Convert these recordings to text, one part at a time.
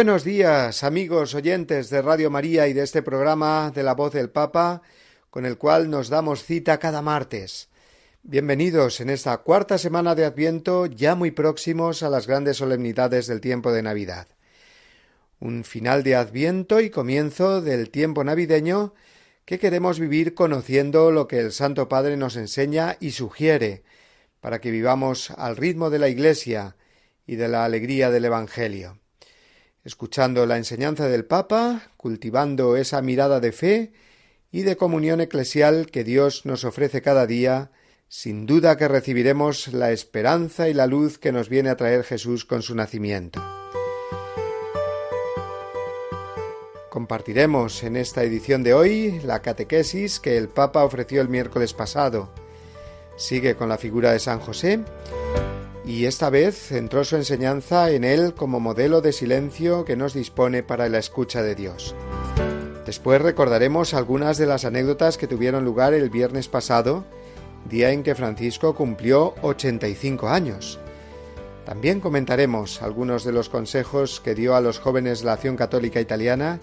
Buenos días, amigos oyentes de Radio María y de este programa de la voz del Papa, con el cual nos damos cita cada martes. Bienvenidos en esta cuarta semana de Adviento, ya muy próximos a las grandes solemnidades del tiempo de Navidad. Un final de Adviento y comienzo del tiempo navideño que queremos vivir conociendo lo que el Santo Padre nos enseña y sugiere, para que vivamos al ritmo de la Iglesia y de la alegría del Evangelio escuchando la enseñanza del Papa, cultivando esa mirada de fe y de comunión eclesial que Dios nos ofrece cada día, sin duda que recibiremos la esperanza y la luz que nos viene a traer Jesús con su nacimiento. Compartiremos en esta edición de hoy la catequesis que el Papa ofreció el miércoles pasado. Sigue con la figura de San José y esta vez centró su enseñanza en él como modelo de silencio que nos dispone para la escucha de Dios. Después recordaremos algunas de las anécdotas que tuvieron lugar el viernes pasado, día en que Francisco cumplió 85 años. También comentaremos algunos de los consejos que dio a los jóvenes la Acción Católica Italiana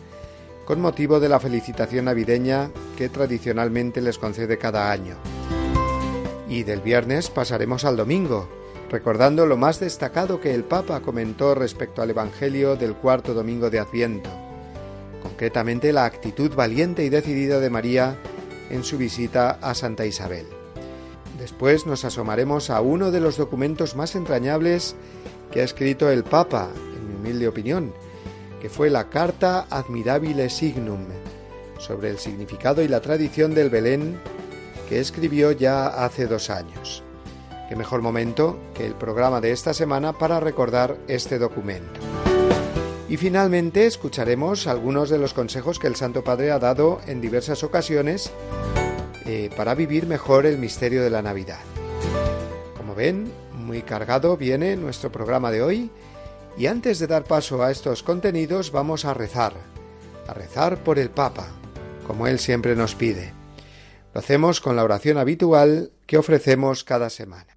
con motivo de la felicitación navideña que tradicionalmente les concede cada año. Y del viernes pasaremos al domingo, recordando lo más destacado que el Papa comentó respecto al Evangelio del cuarto domingo de Adviento, concretamente la actitud valiente y decidida de María en su visita a Santa Isabel. Después nos asomaremos a uno de los documentos más entrañables que ha escrito el Papa, en mi humilde opinión, que fue la Carta Admirabile Signum, sobre el significado y la tradición del Belén, que escribió ya hace dos años. Qué mejor momento que el programa de esta semana para recordar este documento. Y finalmente escucharemos algunos de los consejos que el Santo Padre ha dado en diversas ocasiones eh, para vivir mejor el misterio de la Navidad. Como ven, muy cargado viene nuestro programa de hoy y antes de dar paso a estos contenidos vamos a rezar, a rezar por el Papa, como él siempre nos pide. Lo hacemos con la oración habitual que ofrecemos cada semana.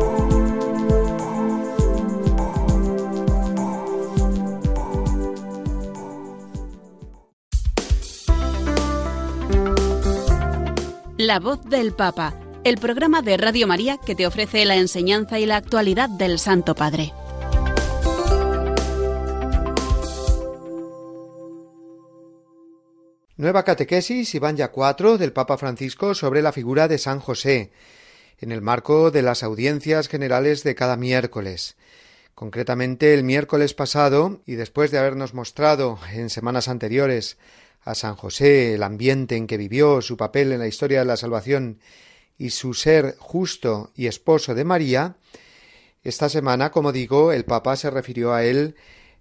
La voz del Papa, el programa de Radio María que te ofrece la enseñanza y la actualidad del Santo Padre. Nueva catequesis y van ya cuatro del Papa Francisco sobre la figura de San José, en el marco de las audiencias generales de cada miércoles. Concretamente el miércoles pasado, y después de habernos mostrado en semanas anteriores a San José, el ambiente en que vivió, su papel en la historia de la salvación y su ser justo y esposo de María, esta semana, como digo, el Papa se refirió a él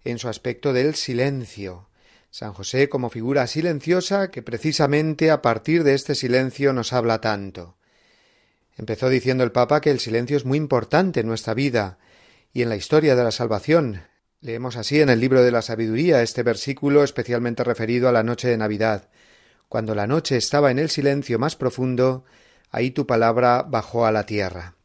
en su aspecto del silencio. San José como figura silenciosa que precisamente a partir de este silencio nos habla tanto. Empezó diciendo el Papa que el silencio es muy importante en nuestra vida y en la historia de la salvación. Leemos así en el libro de la sabiduría este versículo especialmente referido a la noche de Navidad. Cuando la noche estaba en el silencio más profundo, ahí tu palabra bajó a la tierra.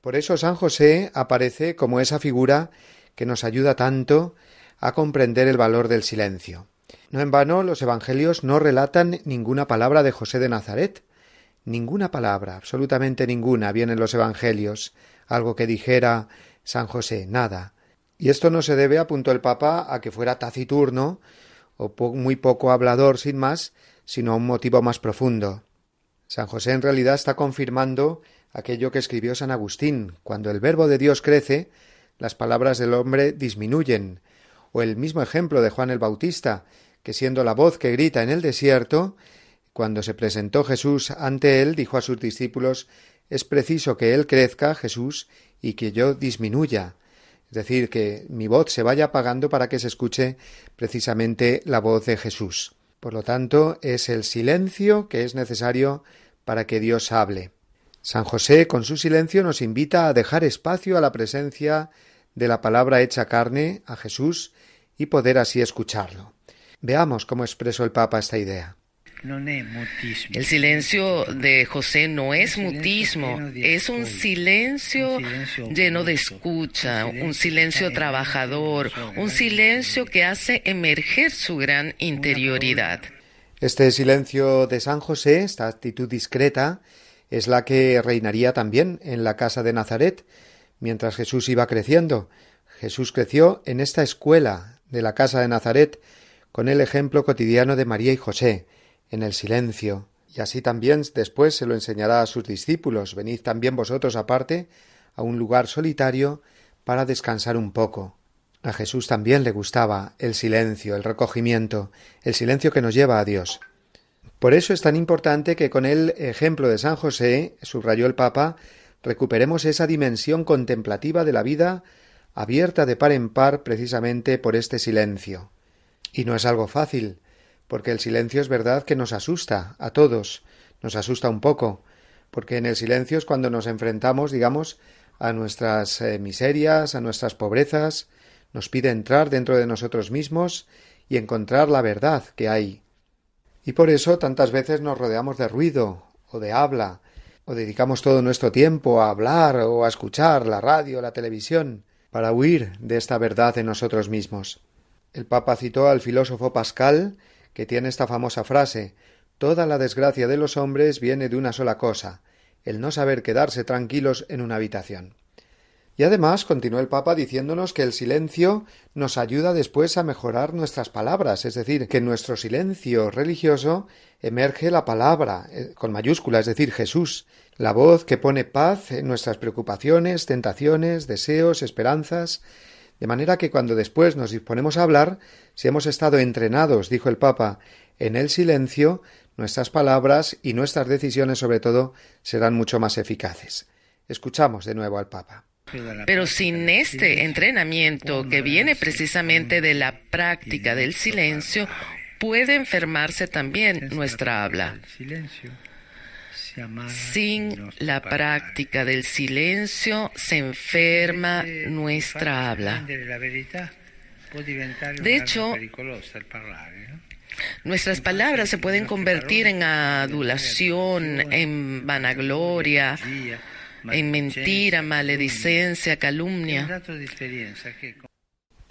Por eso San José aparece como esa figura que nos ayuda tanto a comprender el valor del silencio. No en vano los Evangelios no relatan ninguna palabra de José de Nazaret. Ninguna palabra, absolutamente ninguna, viene en los Evangelios, algo que dijera San José, nada. Y esto no se debe, apuntó el Papa, a que fuera taciturno o muy poco hablador sin más, sino a un motivo más profundo. San José en realidad está confirmando aquello que escribió San Agustín cuando el verbo de Dios crece, las palabras del hombre disminuyen, o el mismo ejemplo de Juan el Bautista, que siendo la voz que grita en el desierto, cuando se presentó Jesús ante él, dijo a sus discípulos es preciso que él crezca, Jesús, y que yo disminuya. Es decir, que mi voz se vaya apagando para que se escuche precisamente la voz de Jesús. Por lo tanto, es el silencio que es necesario para que Dios hable. San José, con su silencio, nos invita a dejar espacio a la presencia de la palabra hecha carne, a Jesús, y poder así escucharlo. Veamos cómo expresó el Papa esta idea. El silencio de José no es mutismo, es un silencio lleno de escucha, un silencio trabajador, un silencio que hace emerger su gran interioridad. Este silencio de San José, esta actitud discreta, es la que reinaría también en la casa de Nazaret, mientras Jesús iba creciendo. Jesús creció en esta escuela de la casa de Nazaret, con el ejemplo cotidiano de María y José, en el silencio, y así también después se lo enseñará a sus discípulos Venid también vosotros aparte a un lugar solitario para descansar un poco. A Jesús también le gustaba el silencio, el recogimiento, el silencio que nos lleva a Dios. Por eso es tan importante que con el ejemplo de San José, subrayó el Papa, recuperemos esa dimensión contemplativa de la vida abierta de par en par precisamente por este silencio. Y no es algo fácil, porque el silencio es verdad que nos asusta a todos, nos asusta un poco, porque en el silencio es cuando nos enfrentamos, digamos, a nuestras eh, miserias, a nuestras pobrezas, nos pide entrar dentro de nosotros mismos y encontrar la verdad que hay y por eso tantas veces nos rodeamos de ruido o de habla, o dedicamos todo nuestro tiempo a hablar o a escuchar la radio, la televisión, para huir de esta verdad en nosotros mismos. El Papa citó al filósofo Pascal, que tiene esta famosa frase Toda la desgracia de los hombres viene de una sola cosa el no saber quedarse tranquilos en una habitación. Y además continuó el Papa diciéndonos que el silencio nos ayuda después a mejorar nuestras palabras, es decir, que en nuestro silencio religioso emerge la palabra, eh, con mayúscula, es decir, Jesús, la voz que pone paz en nuestras preocupaciones, tentaciones, deseos, esperanzas, de manera que cuando después nos disponemos a hablar, si hemos estado entrenados, dijo el Papa, en el silencio, nuestras palabras y nuestras decisiones sobre todo serán mucho más eficaces. Escuchamos de nuevo al Papa. Pero sin este entrenamiento que viene precisamente de la práctica del silencio, puede enfermarse también nuestra habla. Sin la práctica del silencio se enferma nuestra habla. De hecho, nuestras palabras se pueden convertir en adulación, en vanagloria, en mentira, maledicencia, calumnia.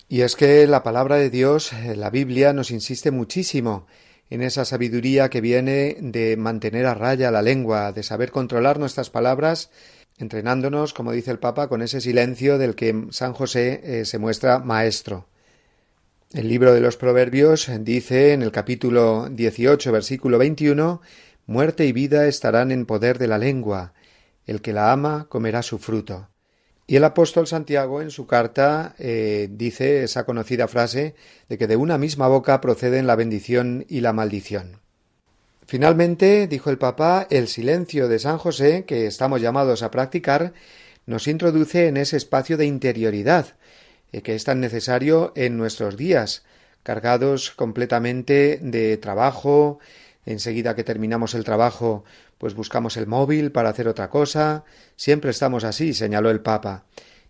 Y es que la palabra de Dios, eh, la Biblia, nos insiste muchísimo en esa sabiduría que viene de mantener a raya la lengua, de saber controlar nuestras palabras, entrenándonos, como dice el Papa, con ese silencio del que San José eh, se muestra maestro. El libro de los Proverbios dice en el capítulo 18, versículo 21, Muerte y vida estarán en poder de la lengua, el que la ama comerá su fruto. Y el apóstol Santiago en su carta eh, dice esa conocida frase de que de una misma boca proceden la bendición y la maldición. Finalmente, dijo el Papa, el silencio de San José, que estamos llamados a practicar, nos introduce en ese espacio de interioridad, eh, que es tan necesario en nuestros días, cargados completamente de trabajo, enseguida que terminamos el trabajo, pues buscamos el móvil para hacer otra cosa. Siempre estamos así, señaló el Papa.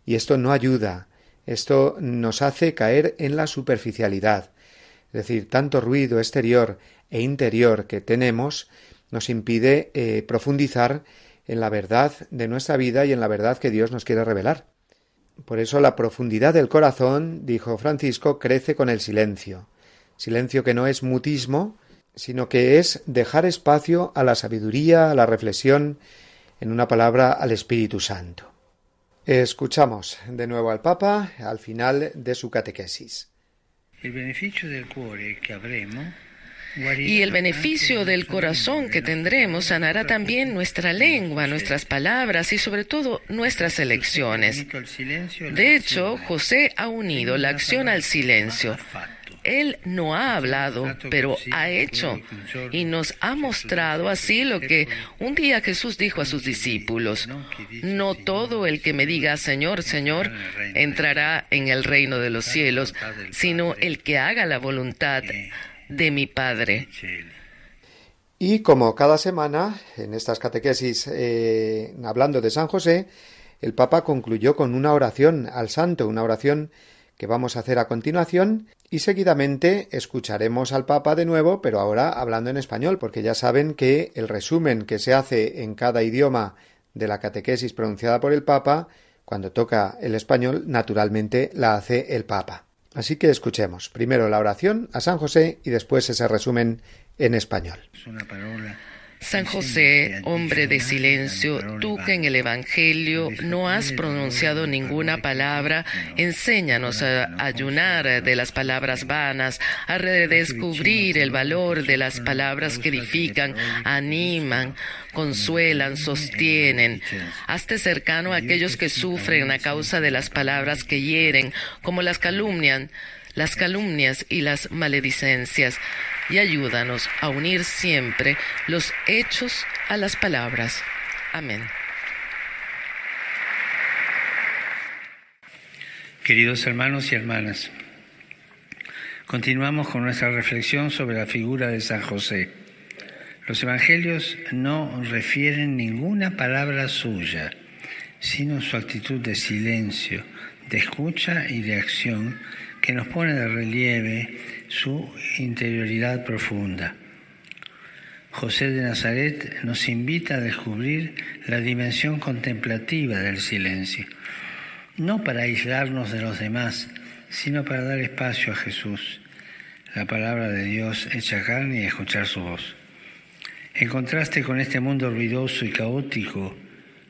Y esto no ayuda. Esto nos hace caer en la superficialidad. Es decir, tanto ruido exterior e interior que tenemos nos impide eh, profundizar en la verdad de nuestra vida y en la verdad que Dios nos quiere revelar. Por eso la profundidad del corazón, dijo Francisco, crece con el silencio. Silencio que no es mutismo, sino que es dejar espacio a la sabiduría, a la reflexión, en una palabra, al Espíritu Santo. Escuchamos de nuevo al Papa al final de su catequesis. El beneficio del cuore que habremos y el beneficio del corazón que tendremos sanará también nuestra lengua, nuestras palabras y sobre todo nuestras elecciones. De hecho, José ha unido la acción al silencio. Él no ha hablado, pero ha hecho y nos ha mostrado así lo que un día Jesús dijo a sus discípulos. No todo el que me diga Señor, Señor, entrará en el reino de los cielos, sino el que haga la voluntad de mi Padre. Y como cada semana, en estas catequesis, eh, hablando de San José, el Papa concluyó con una oración al santo, una oración que vamos a hacer a continuación y seguidamente escucharemos al Papa de nuevo, pero ahora hablando en español, porque ya saben que el resumen que se hace en cada idioma de la catequesis pronunciada por el Papa, cuando toca el español, naturalmente la hace el Papa. Así que escuchemos primero la oración a San José y después ese resumen en español. San José, hombre de silencio, tú que en el Evangelio no has pronunciado ninguna palabra, enséñanos a ayunar de las palabras vanas, a redescubrir el valor de las palabras que edifican, animan, consuelan, sostienen. Hazte cercano a aquellos que sufren a causa de las palabras que hieren, como las calumnian, las calumnias y las maledicencias y ayúdanos a unir siempre los hechos a las palabras. Amén. Queridos hermanos y hermanas, continuamos con nuestra reflexión sobre la figura de San José. Los evangelios no refieren ninguna palabra suya, sino su actitud de silencio, de escucha y de acción que nos pone de relieve su interioridad profunda. José de Nazaret nos invita a descubrir la dimensión contemplativa del silencio, no para aislarnos de los demás, sino para dar espacio a Jesús, la palabra de Dios hecha carne y escuchar su voz. En contraste con este mundo ruidoso y caótico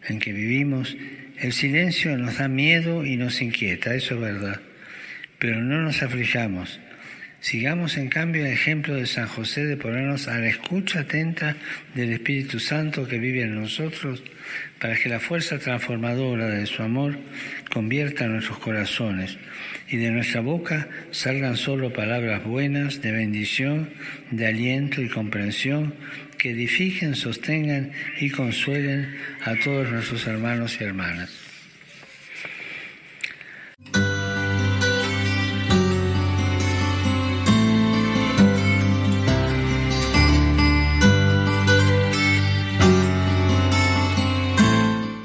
en que vivimos, el silencio nos da miedo y nos inquieta, eso es verdad, pero no nos aflijamos Sigamos en cambio el ejemplo de San José de ponernos a la escucha atenta del Espíritu Santo que vive en nosotros para que la fuerza transformadora de su amor convierta nuestros corazones y de nuestra boca salgan solo palabras buenas de bendición, de aliento y comprensión que edifiquen, sostengan y consuelen a todos nuestros hermanos y hermanas.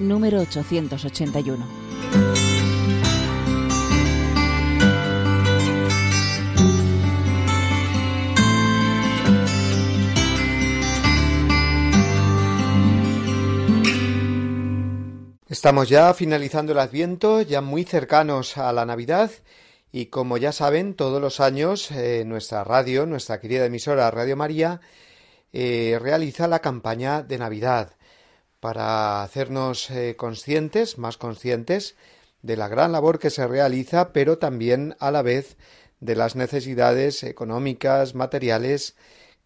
número 881. Estamos ya finalizando el Adviento, ya muy cercanos a la Navidad y como ya saben, todos los años eh, nuestra radio, nuestra querida emisora Radio María, eh, realiza la campaña de Navidad para hacernos eh, conscientes, más conscientes, de la gran labor que se realiza, pero también a la vez de las necesidades económicas, materiales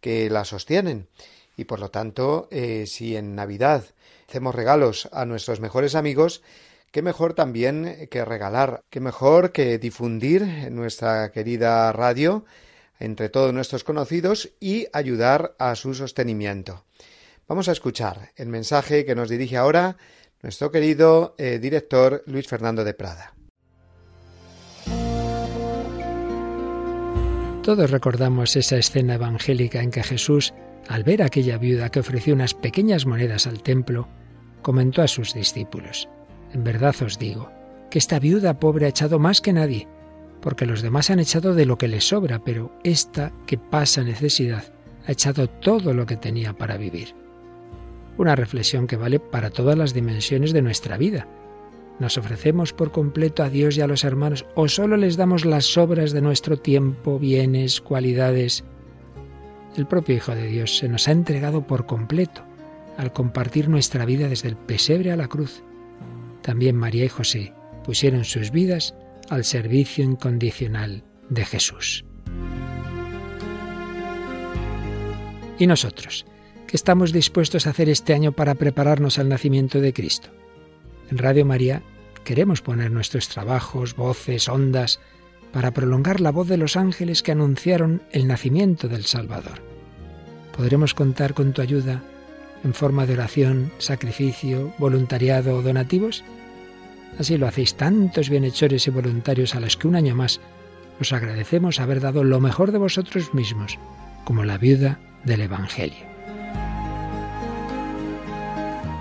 que la sostienen. Y por lo tanto, eh, si en Navidad hacemos regalos a nuestros mejores amigos, qué mejor también que regalar, qué mejor que difundir nuestra querida radio entre todos nuestros conocidos y ayudar a su sostenimiento. Vamos a escuchar el mensaje que nos dirige ahora nuestro querido eh, director Luis Fernando de Prada. Todos recordamos esa escena evangélica en que Jesús, al ver a aquella viuda que ofreció unas pequeñas monedas al templo, comentó a sus discípulos, En verdad os digo, que esta viuda pobre ha echado más que nadie, porque los demás han echado de lo que les sobra, pero esta que pasa necesidad ha echado todo lo que tenía para vivir. Una reflexión que vale para todas las dimensiones de nuestra vida. ¿Nos ofrecemos por completo a Dios y a los hermanos o solo les damos las sobras de nuestro tiempo, bienes, cualidades? El propio Hijo de Dios se nos ha entregado por completo al compartir nuestra vida desde el pesebre a la cruz. También María y José pusieron sus vidas al servicio incondicional de Jesús. ¿Y nosotros? ¿Qué estamos dispuestos a hacer este año para prepararnos al nacimiento de Cristo? En Radio María queremos poner nuestros trabajos, voces, ondas, para prolongar la voz de los ángeles que anunciaron el nacimiento del Salvador. ¿Podremos contar con tu ayuda en forma de oración, sacrificio, voluntariado o donativos? Así lo hacéis tantos bienhechores y voluntarios a los que un año más os agradecemos haber dado lo mejor de vosotros mismos, como la viuda del Evangelio.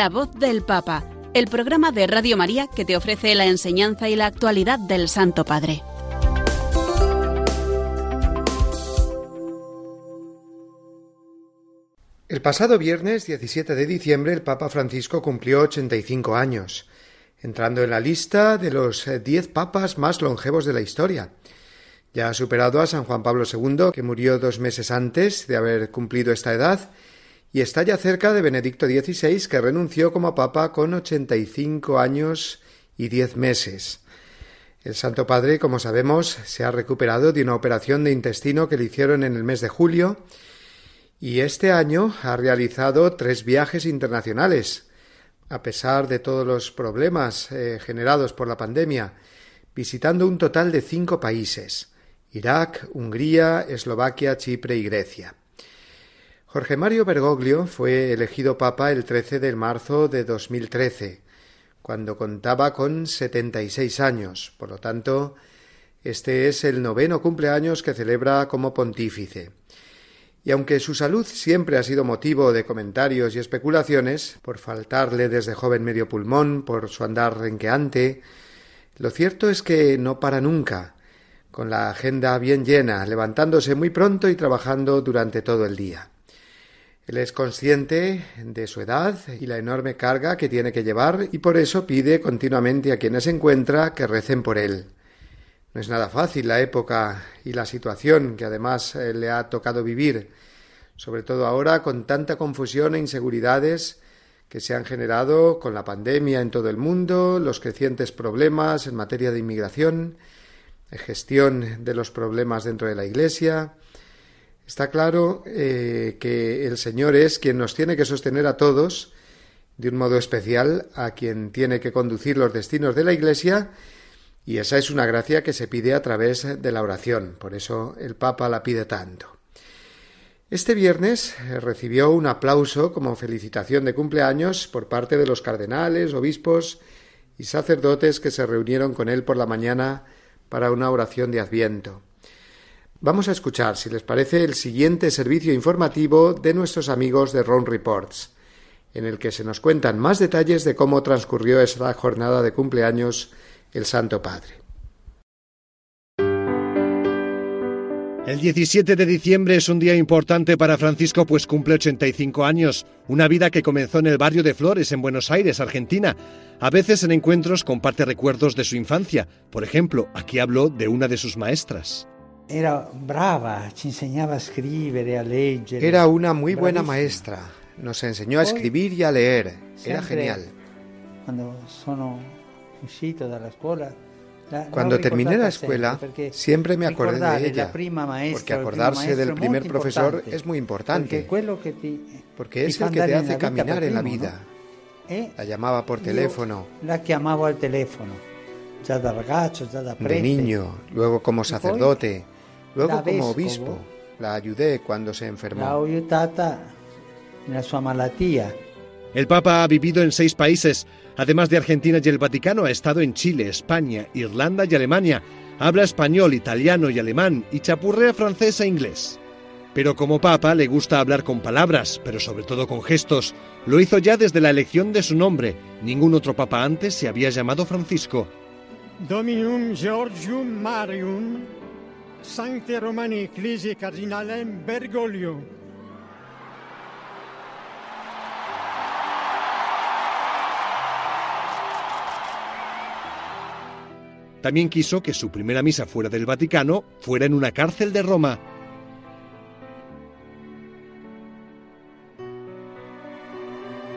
La voz del Papa, el programa de Radio María que te ofrece la enseñanza y la actualidad del Santo Padre. El pasado viernes 17 de diciembre el Papa Francisco cumplió 85 años entrando en la lista de los eh, diez papas más longevos de la historia. Ya ha superado a San Juan Pablo II, que murió dos meses antes de haber cumplido esta edad, y está ya cerca de Benedicto XVI, que renunció como papa con 85 años y diez meses. El Santo Padre, como sabemos, se ha recuperado de una operación de intestino que le hicieron en el mes de julio, y este año ha realizado tres viajes internacionales, a pesar de todos los problemas eh, generados por la pandemia, visitando un total de cinco países Irak, Hungría, Eslovaquia, Chipre y Grecia. Jorge Mario Bergoglio fue elegido papa el 13 de marzo de 2013, cuando contaba con 76 años. Por lo tanto, este es el noveno cumpleaños que celebra como pontífice y aunque su salud siempre ha sido motivo de comentarios y especulaciones, por faltarle desde joven medio pulmón, por su andar renqueante, lo cierto es que no para nunca, con la agenda bien llena, levantándose muy pronto y trabajando durante todo el día. Él es consciente de su edad y la enorme carga que tiene que llevar y por eso pide continuamente a quienes encuentra que recen por él. No es nada fácil la época y la situación que además eh, le ha tocado vivir, sobre todo ahora con tanta confusión e inseguridades que se han generado con la pandemia en todo el mundo, los crecientes problemas en materia de inmigración, de gestión de los problemas dentro de la Iglesia. Está claro eh, que el Señor es quien nos tiene que sostener a todos, de un modo especial a quien tiene que conducir los destinos de la Iglesia y esa es una gracia que se pide a través de la oración, por eso el Papa la pide tanto. Este viernes eh, recibió un aplauso como felicitación de cumpleaños por parte de los cardenales, obispos y sacerdotes que se reunieron con él por la mañana para una oración de Adviento. Vamos a escuchar, si les parece, el siguiente servicio informativo de nuestros amigos de Ron Reports, en el que se nos cuentan más detalles de cómo transcurrió esa jornada de cumpleaños el Santo Padre. El 17 de diciembre es un día importante para Francisco pues cumple 85 años, una vida que comenzó en el barrio de Flores, en Buenos Aires, Argentina. A veces en encuentros comparte recuerdos de su infancia. Por ejemplo, aquí habló de una de sus maestras. Era brava, ci enseñaba a escribir, a leer. Era una muy buena maestra. Nos enseñó a escribir y a leer. Era genial. Cuando sono uscito dalla scuola cuando terminé la escuela, siempre me acordé de ella, porque acordarse del primer profesor es muy importante, porque es el que te hace caminar en la vida. Eh, la llamaba por teléfono. La llamaba al teléfono, ya de ragazzo, ya da De niño, luego como sacerdote, luego como obispo. La ayudé cuando se enfermó. La ayudata en la sua malattia. El Papa ha vivido en seis países, Además de Argentina y el Vaticano, ha estado en Chile, España, Irlanda y Alemania. Habla español, italiano y alemán y chapurrea francés e inglés. Pero como papa le gusta hablar con palabras, pero sobre todo con gestos. Lo hizo ya desde la elección de su nombre. Ningún otro papa antes se había llamado Francisco. Dominum Georgium Marium, Sancte Romani Ecclesiae Cardinalem Bergoglio. También quiso que su primera misa fuera del Vaticano fuera en una cárcel de Roma.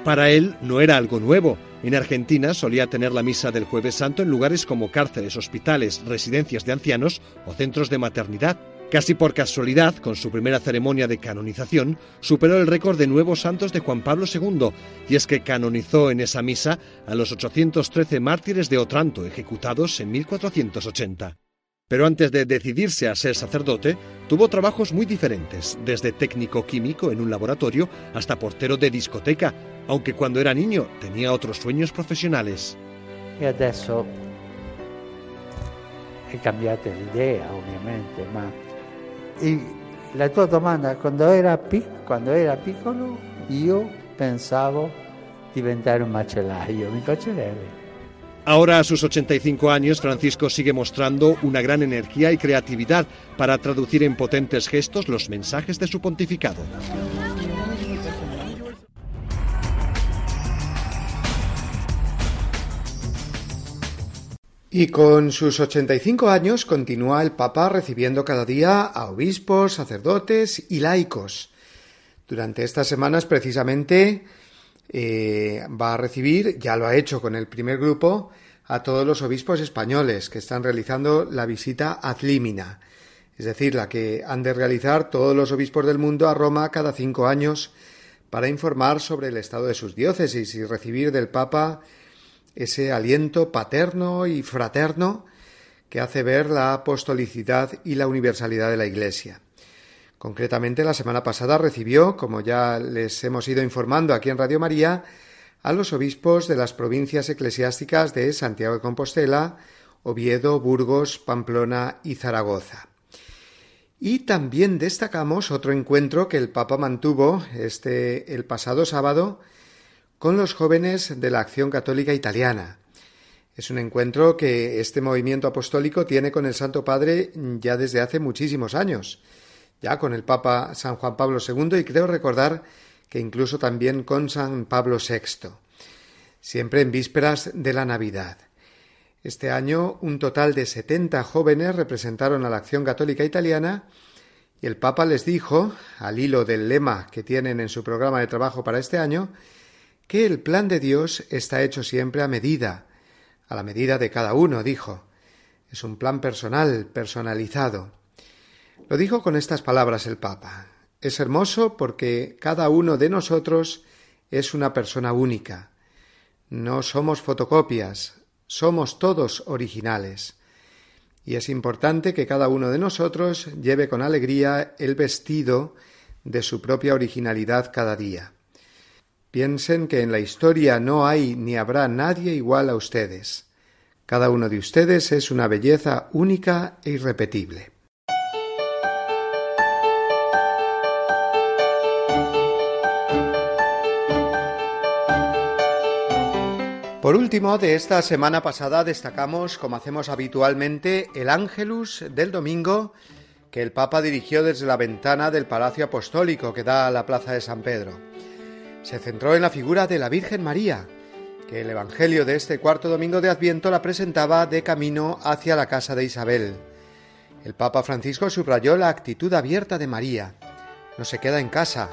Para él no era algo nuevo. En Argentina solía tener la misa del jueves santo en lugares como cárceles, hospitales, residencias de ancianos o centros de maternidad. Casi por casualidad, con su primera ceremonia de canonización, superó el récord de nuevos santos de Juan Pablo II, y es que canonizó en esa misa a los 813 mártires de Otranto, ejecutados en 1480. Pero antes de decidirse a ser sacerdote, tuvo trabajos muy diferentes, desde técnico químico en un laboratorio hasta portero de discoteca, aunque cuando era niño tenía otros sueños profesionales. Y adesso he cambiado de idea, obviamente, Y la tua domanda, cuando era, cuando era piccolo, io pensavo diventare un macellaio, mi piacerebbe. Ahora, a sus 85 años, Francisco sigue mostrando una gran energía y creatividad para traducir en potentes gestos los mensajes de su pontificado. Y con sus 85 años continúa el Papa recibiendo cada día a obispos, sacerdotes y laicos. Durante estas semanas precisamente eh, va a recibir, ya lo ha hecho con el primer grupo, a todos los obispos españoles que están realizando la visita ad limina, es decir, la que han de realizar todos los obispos del mundo a Roma cada cinco años para informar sobre el estado de sus diócesis y recibir del Papa ese aliento paterno y fraterno que hace ver la apostolicidad y la universalidad de la Iglesia. Concretamente, la semana pasada recibió, como ya les hemos ido informando aquí en Radio María, a los obispos de las provincias eclesiásticas de Santiago de Compostela, Oviedo, Burgos, Pamplona y Zaragoza. Y también destacamos otro encuentro que el Papa mantuvo este el pasado sábado con los jóvenes de la Acción Católica Italiana. Es un encuentro que este movimiento apostólico tiene con el Santo Padre ya desde hace muchísimos años, ya con el Papa San Juan Pablo II y creo recordar que incluso también con San Pablo VI, siempre en vísperas de la Navidad. Este año un total de 70 jóvenes representaron a la Acción Católica Italiana y el Papa les dijo, al hilo del lema que tienen en su programa de trabajo para este año, que el plan de Dios está hecho siempre a medida, a la medida de cada uno, dijo. Es un plan personal, personalizado. Lo dijo con estas palabras el Papa. Es hermoso porque cada uno de nosotros es una persona única. No somos fotocopias, somos todos originales. Y es importante que cada uno de nosotros lleve con alegría el vestido de su propia originalidad cada día. Piensen que en la historia no hay ni habrá nadie igual a ustedes. Cada uno de ustedes es una belleza única e irrepetible. Por último, de esta semana pasada destacamos, como hacemos habitualmente, el Ángelus del domingo que el Papa dirigió desde la ventana del Palacio Apostólico que da a la Plaza de San Pedro. Se centró en la figura de la Virgen María, que el Evangelio de este cuarto domingo de Adviento la presentaba de camino hacia la casa de Isabel. El Papa Francisco subrayó la actitud abierta de María. No se queda en casa,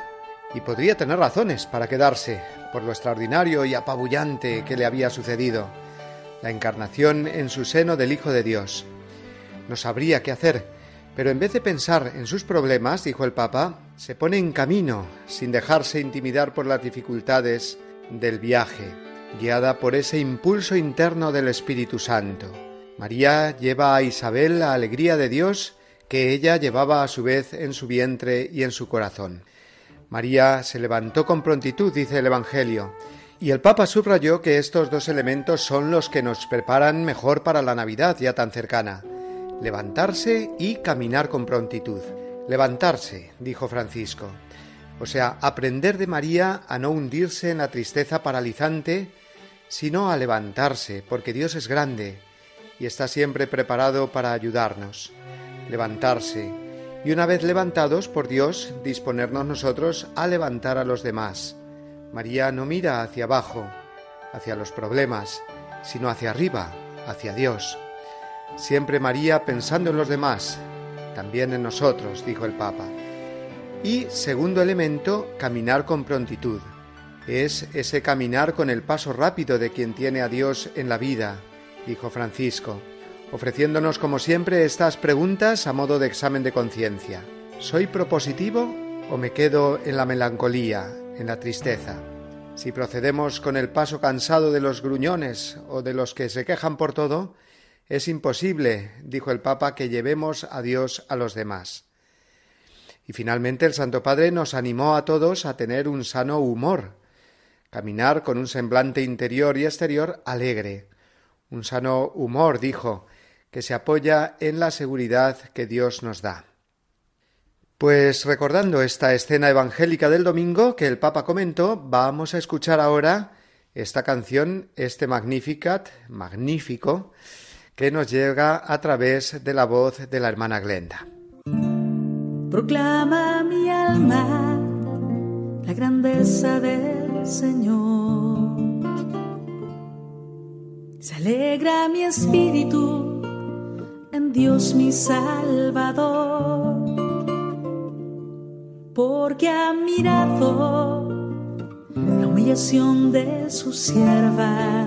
y podría tener razones para quedarse, por lo extraordinario y apabullante que le había sucedido, la encarnación en su seno del Hijo de Dios. No sabría qué hacer, pero en vez de pensar en sus problemas, dijo el Papa, se pone en camino, sin dejarse intimidar por las dificultades del viaje, guiada por ese impulso interno del Espíritu Santo. María lleva a Isabel la alegría de Dios que ella llevaba a su vez en su vientre y en su corazón. María se levantó con prontitud, dice el Evangelio, y el Papa subrayó que estos dos elementos son los que nos preparan mejor para la Navidad ya tan cercana levantarse y caminar con prontitud. Levantarse, dijo Francisco. O sea, aprender de María a no hundirse en la tristeza paralizante, sino a levantarse, porque Dios es grande y está siempre preparado para ayudarnos. Levantarse. Y una vez levantados por Dios, disponernos nosotros a levantar a los demás. María no mira hacia abajo, hacia los problemas, sino hacia arriba, hacia Dios. Siempre María pensando en los demás, también en nosotros, dijo el Papa. Y segundo elemento, caminar con prontitud. Es ese caminar con el paso rápido de quien tiene a Dios en la vida, dijo Francisco, ofreciéndonos como siempre estas preguntas a modo de examen de conciencia. ¿Soy propositivo o me quedo en la melancolía, en la tristeza? Si procedemos con el paso cansado de los gruñones o de los que se quejan por todo, es imposible, dijo el Papa, que llevemos a Dios a los demás. Y finalmente el Santo Padre nos animó a todos a tener un sano humor, caminar con un semblante interior y exterior alegre. Un sano humor, dijo, que se apoya en la seguridad que Dios nos da. Pues recordando esta escena evangélica del domingo que el Papa comentó, vamos a escuchar ahora esta canción, este Magnificat, magnífico, que nos llega a través de la voz de la hermana Glenda. Proclama mi alma la grandeza del Señor. Se alegra mi espíritu en Dios mi Salvador, porque ha mirado la humillación de su sierva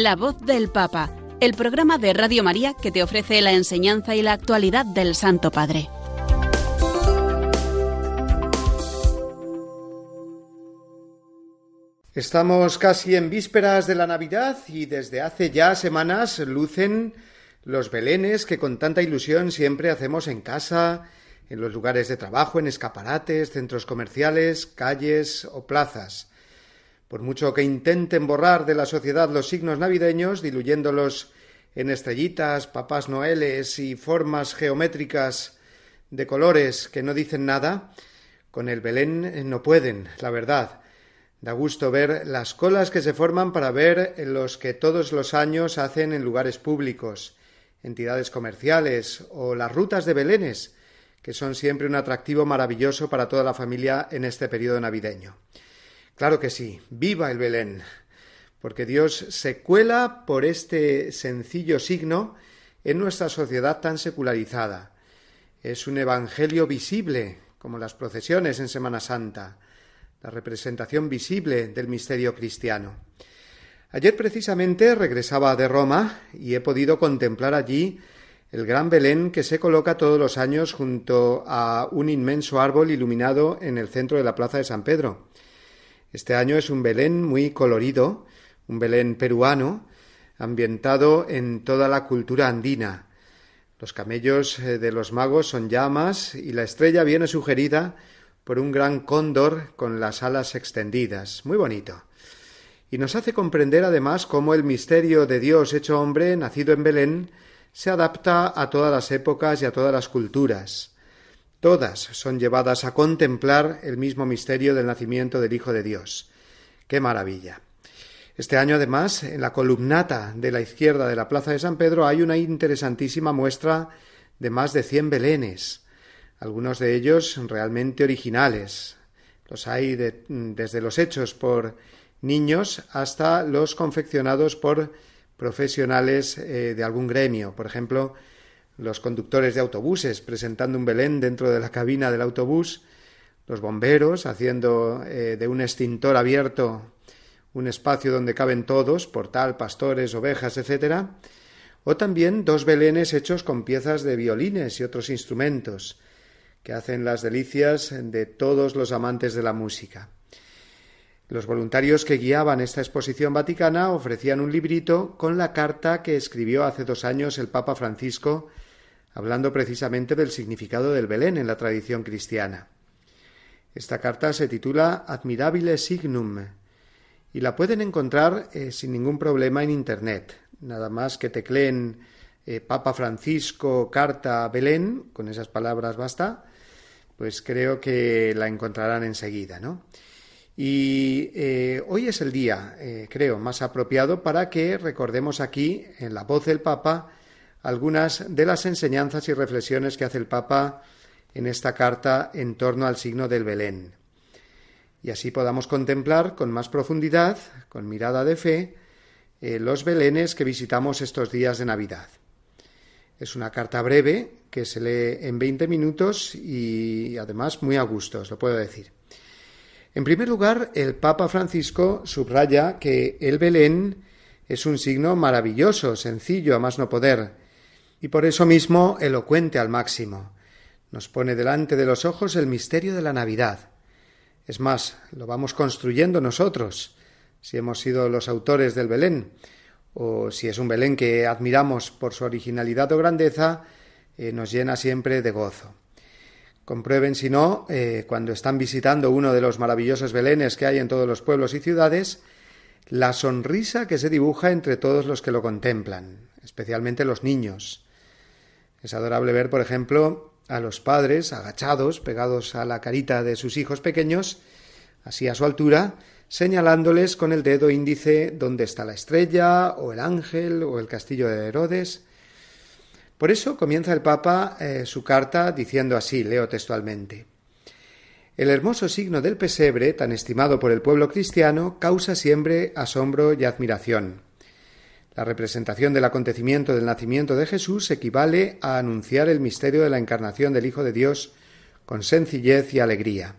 La voz del Papa, el programa de Radio María que te ofrece la enseñanza y la actualidad del Santo Padre. Estamos casi en vísperas de la Navidad y desde hace ya semanas lucen los belenes que con tanta ilusión siempre hacemos en casa, en los lugares de trabajo, en escaparates, centros comerciales, calles o plazas. Por mucho que intenten borrar de la sociedad los signos navideños, diluyéndolos en estrellitas, papás noeles y formas geométricas de colores que no dicen nada, con el Belén no pueden, la verdad. Da gusto ver las colas que se forman para ver los que todos los años hacen en lugares públicos, entidades comerciales o las rutas de Belenes, que son siempre un atractivo maravilloso para toda la familia en este periodo navideño. Claro que sí, viva el Belén, porque Dios se cuela por este sencillo signo en nuestra sociedad tan secularizada. Es un evangelio visible, como las procesiones en Semana Santa, la representación visible del misterio cristiano. Ayer precisamente regresaba de Roma y he podido contemplar allí el gran Belén que se coloca todos los años junto a un inmenso árbol iluminado en el centro de la plaza de San Pedro. Este año es un Belén muy colorido, un Belén peruano, ambientado en toda la cultura andina. Los camellos eh, de los magos son llamas y la estrella viene sugerida por un gran cóndor con las alas extendidas. Muy bonito. Y nos hace comprender además cómo el misterio de Dios hecho hombre, nacido en Belén, se adapta a todas las épocas y a todas las culturas. Todas son llevadas a contemplar el mismo misterio del nacimiento del Hijo de Dios. ¡Qué maravilla! Este año, además, en la columnata de la izquierda de la Plaza de San Pedro hay una interesantísima muestra de más de cien belenes, algunos de ellos realmente originales. Los hay desde los hechos por niños hasta los confeccionados por profesionales eh, de algún gremio. Por ejemplo, los conductores de autobuses presentando un Belén dentro de la cabina del autobús, los bomberos haciendo eh, de un extintor abierto un espacio donde caben todos, portal, pastores, ovejas, etc., o también dos belenes hechos con piezas de violines y otros instrumentos, que hacen las delicias de todos los amantes de la música. Los voluntarios que guiaban esta exposición vaticana ofrecían un librito con la carta que escribió hace dos años el Papa Francisco hablando precisamente del significado del Belén en la tradición cristiana. Esta carta se titula Admirabile Signum y la pueden encontrar eh, sin ningún problema en Internet. Nada más que tecleen eh, Papa Francisco, carta Belén, con esas palabras basta, pues creo que la encontrarán enseguida, ¿no? Y eh, hoy es el día, creo, más apropiado para que recordemos aquí, en la voz del Papa, algunas de las enseñanzas y reflexiones que hace el Papa en esta carta en torno al signo del Belén. Y así podamos contemplar con más profundidad, con mirada de fe, eh, los Belenes que visitamos estos días de Navidad. Es una carta breve que se lee en 20 minutos y además muy a gusto, os lo puedo decir. En primer lugar, el Papa Francisco subraya que el Belén es un signo maravilloso, sencillo a más no poder, y por eso mismo elocuente al máximo. Nos pone delante de los ojos el misterio de la Navidad. Es más, lo vamos construyendo nosotros, si hemos sido los autores del Belén, o si es un Belén que admiramos por su originalidad o grandeza, eh, nos llena siempre de gozo. Comprueben, si no, eh, cuando están visitando uno de los maravillosos belenes que hay en todos los pueblos y ciudades, la sonrisa que se dibuja entre todos los que lo contemplan, especialmente los niños. Es adorable ver, por ejemplo, a los padres agachados, pegados a la carita de sus hijos pequeños, así a su altura, señalándoles con el dedo índice dónde está la estrella, o el ángel, o el castillo de Herodes, por eso comienza el Papa eh, su carta diciendo así, leo textualmente. El hermoso signo del pesebre, tan estimado por el pueblo cristiano, causa siempre asombro y admiración. La representación del acontecimiento del nacimiento de Jesús equivale a anunciar el misterio de la encarnación del Hijo de Dios con sencillez y alegría.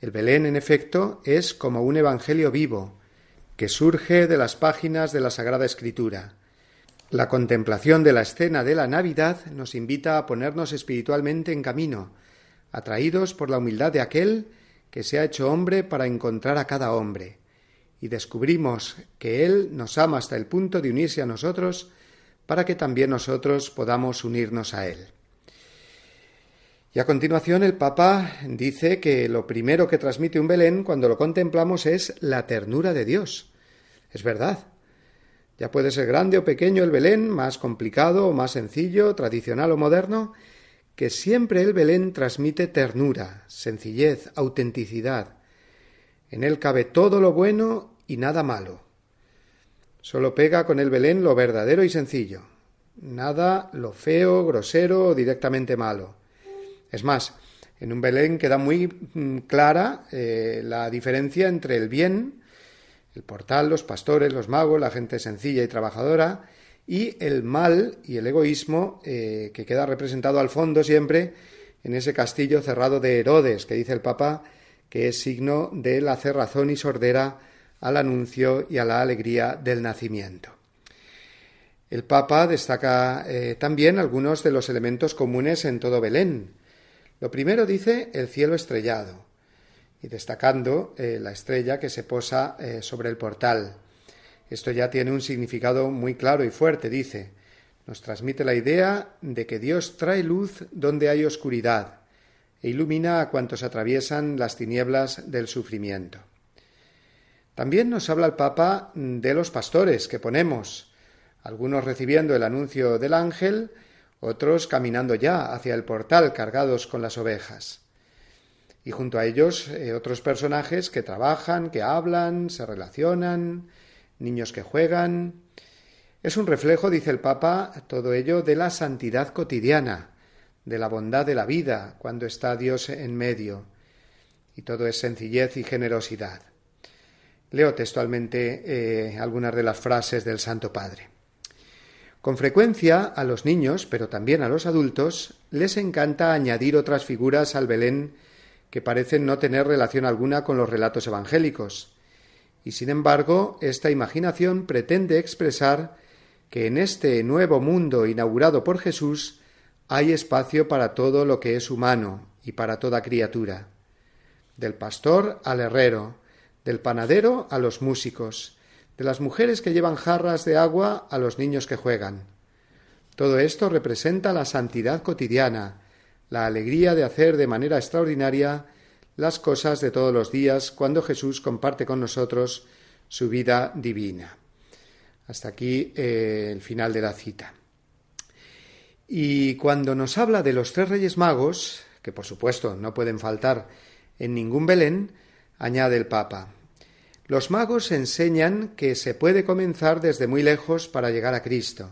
El Belén, en efecto, es como un evangelio vivo, que surge de las páginas de la Sagrada Escritura la contemplación de la escena de la Navidad nos invita a ponernos espiritualmente en camino, atraídos por la humildad de aquel que se ha hecho hombre para encontrar a cada hombre, y descubrimos que Él nos ama hasta el punto de unirse a nosotros para que también nosotros podamos unirnos a Él. Y a continuación el Papa dice que lo primero que transmite un Belén cuando lo contemplamos es la ternura de Dios. Es verdad, ya puede ser grande o pequeño el Belén, más complicado o más sencillo, tradicional o moderno, que siempre el Belén transmite ternura, sencillez, autenticidad. En él cabe todo lo bueno y nada malo. Solo pega con el Belén lo verdadero y sencillo, nada lo feo, grosero o directamente malo. Es más, en un Belén queda muy mm, clara eh, la diferencia entre el bien el portal, los pastores, los magos, la gente sencilla y trabajadora, y el mal y el egoísmo eh, que queda representado al fondo siempre en ese castillo cerrado de Herodes, que dice el Papa que es signo de la cerrazón y sordera al anuncio y a la alegría del nacimiento. El Papa destaca eh, también algunos de los elementos comunes en todo Belén. Lo primero dice el cielo estrellado, y destacando eh, la estrella que se posa eh, sobre el portal. Esto ya tiene un significado muy claro y fuerte, dice. Nos transmite la idea de que Dios trae luz donde hay oscuridad e ilumina a cuantos atraviesan las tinieblas del sufrimiento. También nos habla el Papa de los pastores que ponemos, algunos recibiendo el anuncio del ángel, otros caminando ya hacia el portal cargados con las ovejas y junto a ellos eh, otros personajes que trabajan, que hablan, se relacionan, niños que juegan. Es un reflejo, dice el Papa, todo ello de la santidad cotidiana, de la bondad de la vida cuando está Dios en medio. Y todo es sencillez y generosidad. Leo textualmente eh, algunas de las frases del Santo Padre. Con frecuencia a los niños, pero también a los adultos, les encanta añadir otras figuras al Belén que parecen no tener relación alguna con los relatos evangélicos. Y sin embargo, esta imaginación pretende expresar que en este nuevo mundo inaugurado por Jesús hay espacio para todo lo que es humano y para toda criatura. Del pastor al herrero, del panadero a los músicos, de las mujeres que llevan jarras de agua a los niños que juegan. Todo esto representa la santidad cotidiana, la alegría de hacer de manera extraordinaria las cosas de todos los días cuando Jesús comparte con nosotros su vida divina. Hasta aquí eh, el final de la cita. Y cuando nos habla de los tres reyes magos, que por supuesto no pueden faltar en ningún Belén, Añade el Papa. Los magos enseñan que se puede comenzar desde muy lejos para llegar a Cristo.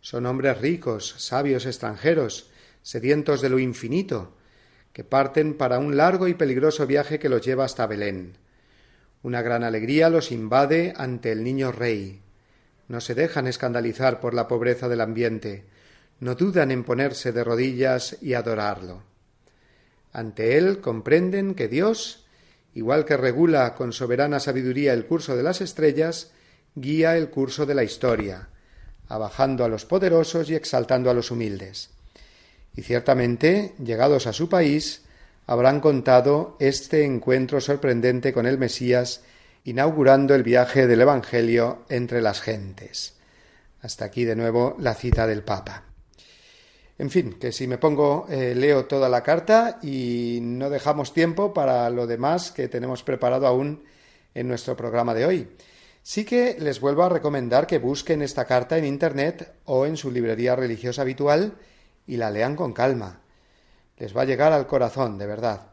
Son hombres ricos, sabios extranjeros, sedientos de lo infinito, que parten para un largo y peligroso viaje que los lleva hasta Belén. Una gran alegría los invade ante el niño rey. No se dejan escandalizar por la pobreza del ambiente, no dudan en ponerse de rodillas y adorarlo. Ante él comprenden que Dios, igual que regula con soberana sabiduría el curso de las estrellas, guía el curso de la historia, abajando a los poderosos y exaltando a los humildes. Y ciertamente, llegados a su país, habrán contado este encuentro sorprendente con el Mesías, inaugurando el viaje del Evangelio entre las gentes. Hasta aquí de nuevo la cita del Papa. En fin, que si me pongo, eh, leo toda la carta y no dejamos tiempo para lo demás que tenemos preparado aún en nuestro programa de hoy. Sí que les vuelvo a recomendar que busquen esta carta en Internet o en su librería religiosa habitual y la lean con calma. Les va a llegar al corazón, de verdad.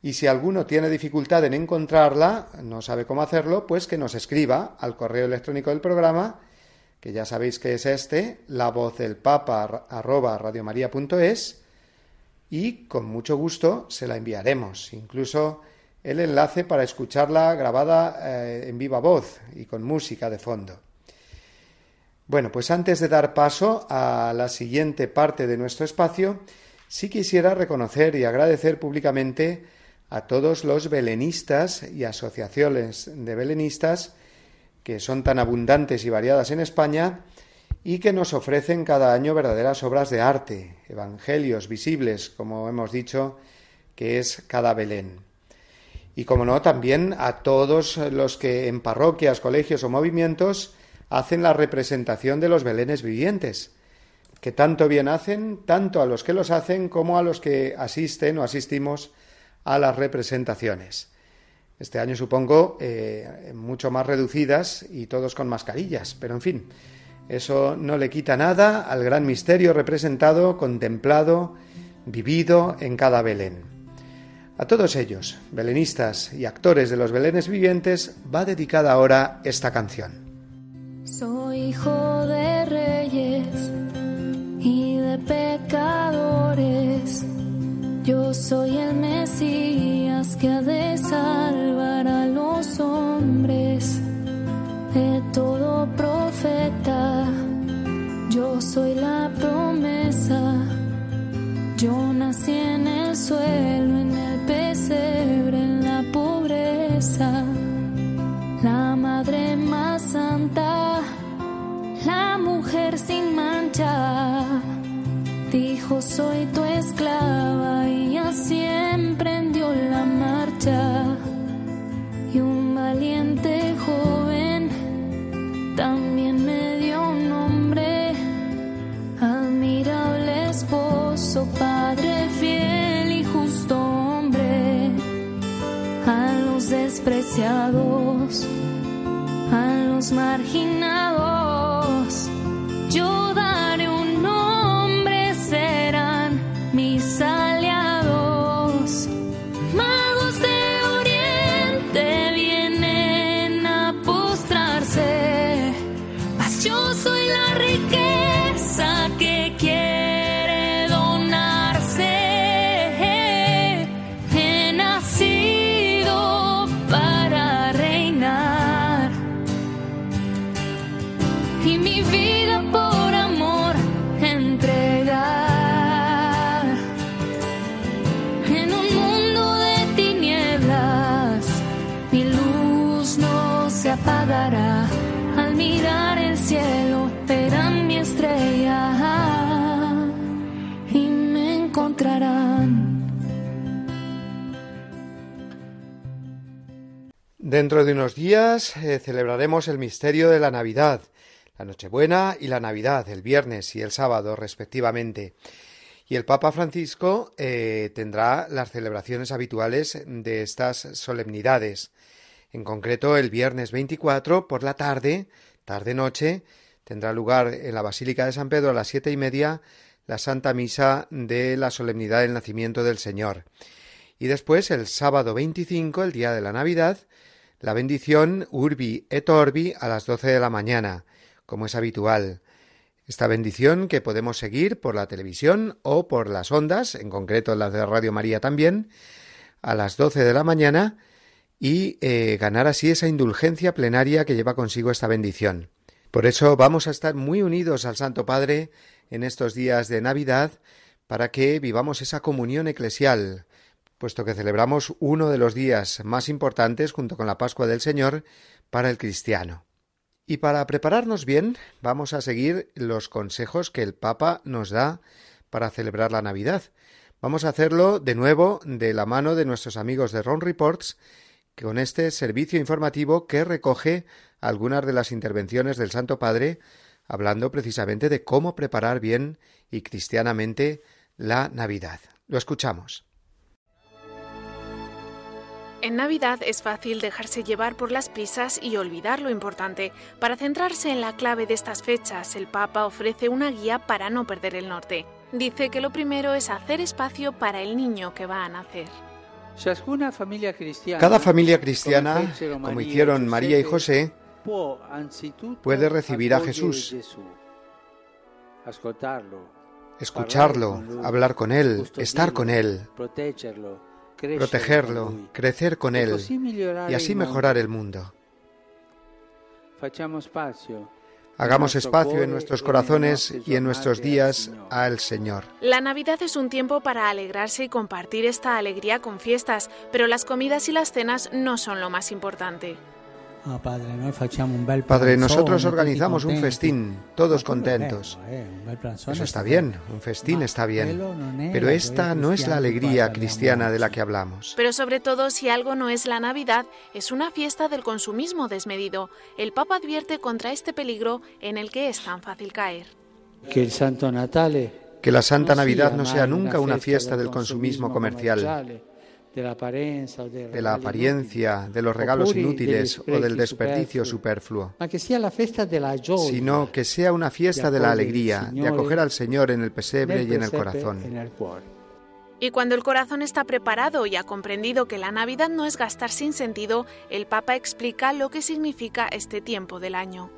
Y si alguno tiene dificultad en encontrarla, no sabe cómo hacerlo, pues que nos escriba al correo electrónico del programa que ya sabéis que es este, la voz del papa arroba radiomaria.es y con mucho gusto se la enviaremos, incluso el enlace para escucharla grabada eh, en viva voz y con música de fondo. Bueno, pues antes de dar paso a la siguiente parte de nuestro espacio, sí quisiera reconocer y agradecer públicamente a todos los belenistas y asociaciones de belenistas que son tan abundantes y variadas en España y que nos ofrecen cada año verdaderas obras de arte, evangelios visibles, como hemos dicho, que es cada Belén. Y como no, también a todos los que en parroquias, colegios o movimientos hacen la representación de los Belenes vivientes, que tanto bien hacen, tanto a los que los hacen como a los que asisten o asistimos a las representaciones. Este año supongo eh, mucho más reducidas y todos con mascarillas, pero en fin, eso no le quita nada al gran misterio representado, contemplado, vivido en cada Belén. A todos ellos, belenistas y actores de los Belenes vivientes, va dedicada ahora esta canción. Soy hijo de reyes y de pecadores. Yo soy el Mesías que ha de salvar a los hombres de todo profeta. Yo soy la promesa. Yo nací en el suelo, en el pesebre, en la pobreza. La madre más santa, la mujer sin mancha Dijo, soy tu esclava y así emprendió la marcha. Y un valiente joven también me dio un nombre, admirable esposo, padre fiel y justo hombre. A los despreciados, a los marginados, Dentro de unos días eh, celebraremos el misterio de la Navidad, la Nochebuena y la Navidad, el viernes y el sábado respectivamente. Y el Papa Francisco eh, tendrá las celebraciones habituales de estas solemnidades. En concreto, el viernes 24 por la tarde, tarde-noche, tendrá lugar en la Basílica de San Pedro a las siete y media la Santa Misa de la Solemnidad del Nacimiento del Señor Y después, el sábado 25, el día de la Navidad, la bendición Urbi et Orbi a las 12 de la mañana, como es habitual. Esta bendición que podemos seguir por la televisión o por las ondas, en concreto las de Radio María también, a las 12 de la mañana y eh, ganar así esa indulgencia plenaria que lleva consigo esta bendición. Por eso vamos a estar muy unidos al Santo Padre en estos días de Navidad para que vivamos esa comunión eclesial, puesto que celebramos uno de los días más importantes junto con la Pascua del Señor para el cristiano. Y para prepararnos bien, vamos a seguir los consejos que el Papa nos da para celebrar la Navidad. Vamos a hacerlo de nuevo de la mano de nuestros amigos de Ron Reports, con este servicio informativo que recoge algunas de las intervenciones del Santo Padre, hablando precisamente de cómo preparar bien y cristianamente la Navidad. Lo escuchamos. En Navidad es fácil dejarse llevar por las prisas y olvidar lo importante. Para centrarse en la clave de estas fechas, el Papa ofrece una guía para no perder el norte. Dice que lo primero es hacer espacio para el niño que va a nacer. Cada familia cristiana, como hicieron María y José, puede recibir a Jesús, escucharlo, hablar con Él, estar con Él, protegerlo, crecer con Él y así mejorar el mundo. Hagamos espacio en nuestros corazones y en nuestros días al Señor. La Navidad es un tiempo para alegrarse y compartir esta alegría con fiestas, pero las comidas y las cenas no son lo más importante. Ah, padre, nosotros organizamos un festín, todos contentos. Eh, Eso está bien, un festín está bien. Pero esta no es la alegría cristiana de la que hablamos. Pero sobre todo, si algo no es la Navidad, es una fiesta del consumismo desmedido. El Papa advierte contra este peligro en el que es tan fácil caer. Que el Santo Natale que la Santa Navidad no sea nunca una fiesta del consumismo comercial, de la apariencia, de los regalos inútiles o del desperdicio superfluo, sino que sea una fiesta de la alegría, de acoger al Señor en el pesebre y en el corazón. Y cuando el corazón está preparado y ha comprendido que la Navidad no es gastar sin sentido, el Papa explica lo que significa este tiempo del año.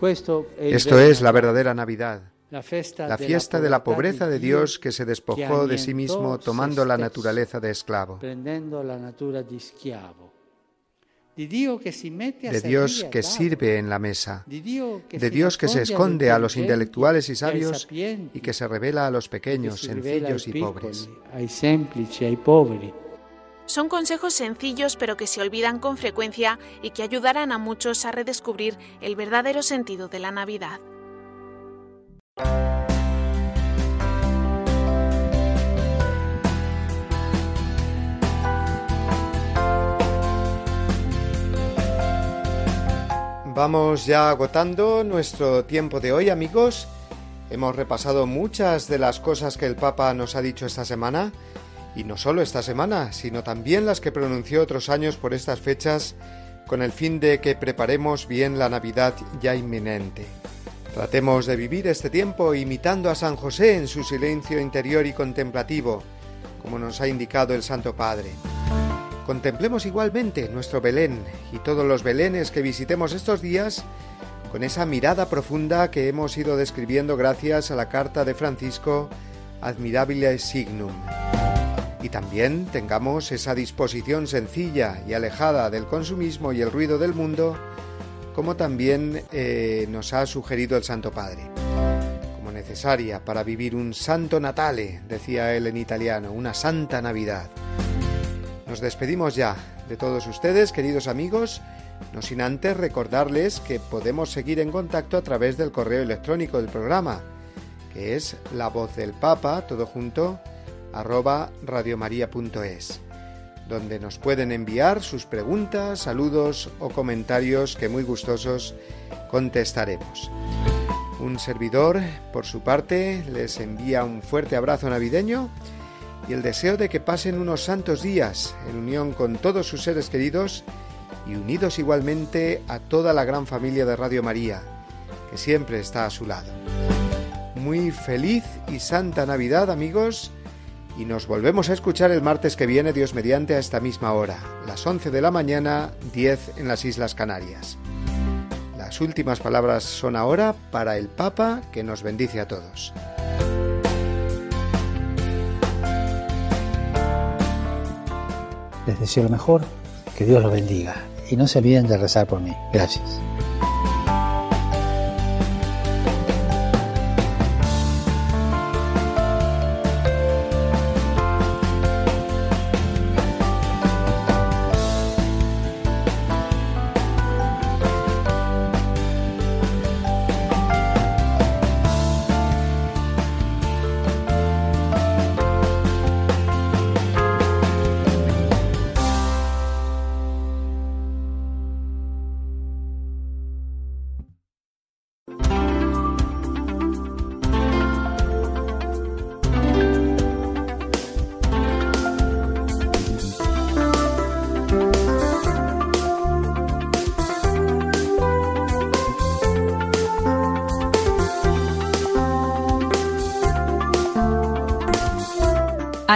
Esto es la verdadera Navidad la fiesta de la pobreza de Dios que se despojó de sí mismo tomando la naturaleza de esclavo. De Dios que sirve en la mesa, de Dios que se esconde a los intelectuales y sabios y que se revela a los pequeños, sencillos y pobres. Son consejos sencillos pero que se olvidan con frecuencia y que ayudarán a muchos a redescubrir el verdadero sentido de la Navidad. Vamos ya agotando nuestro tiempo de hoy, amigos. Hemos repasado muchas de las cosas que el Papa nos ha dicho esta semana, y no solo esta semana, sino también las que pronunció otros años por estas fechas, con el fin de que preparemos bien la Navidad ya inminente. Tratemos de vivir este tiempo imitando a San José en su silencio interior y contemplativo, como nos ha indicado el Santo Padre. Contemplemos igualmente nuestro Belén y todos los Belenes que visitemos estos días con esa mirada profunda que hemos ido describiendo gracias a la carta de Francisco Admirabile Signum. Y también tengamos esa disposición sencilla y alejada del consumismo y el ruido del mundo, como también eh, nos ha sugerido el Santo Padre, como necesaria para vivir un santo natale, decía él en italiano, una santa Navidad. Nos despedimos ya de todos ustedes, queridos amigos, no sin antes recordarles que podemos seguir en contacto a través del correo electrónico del programa, que es la voz del Papa, todo junto, arroba radiomaria.es, donde nos pueden enviar sus preguntas, saludos o comentarios que muy gustosos contestaremos. Un servidor, por su parte, les envía un fuerte abrazo navideño y el deseo de que pasen unos santos días en unión con todos sus seres queridos y unidos igualmente a toda la gran familia de Radio María, que siempre está a su lado. Muy feliz y santa Navidad amigos y nos volvemos a escuchar el martes que viene, Dios mediante, a esta misma hora, las 11 de la mañana, 10 en las Islas Canarias. Las últimas palabras son ahora para el Papa que nos bendice a todos. Les deseo lo mejor, que Dios los bendiga y no se olviden de rezar por mí. Gracias.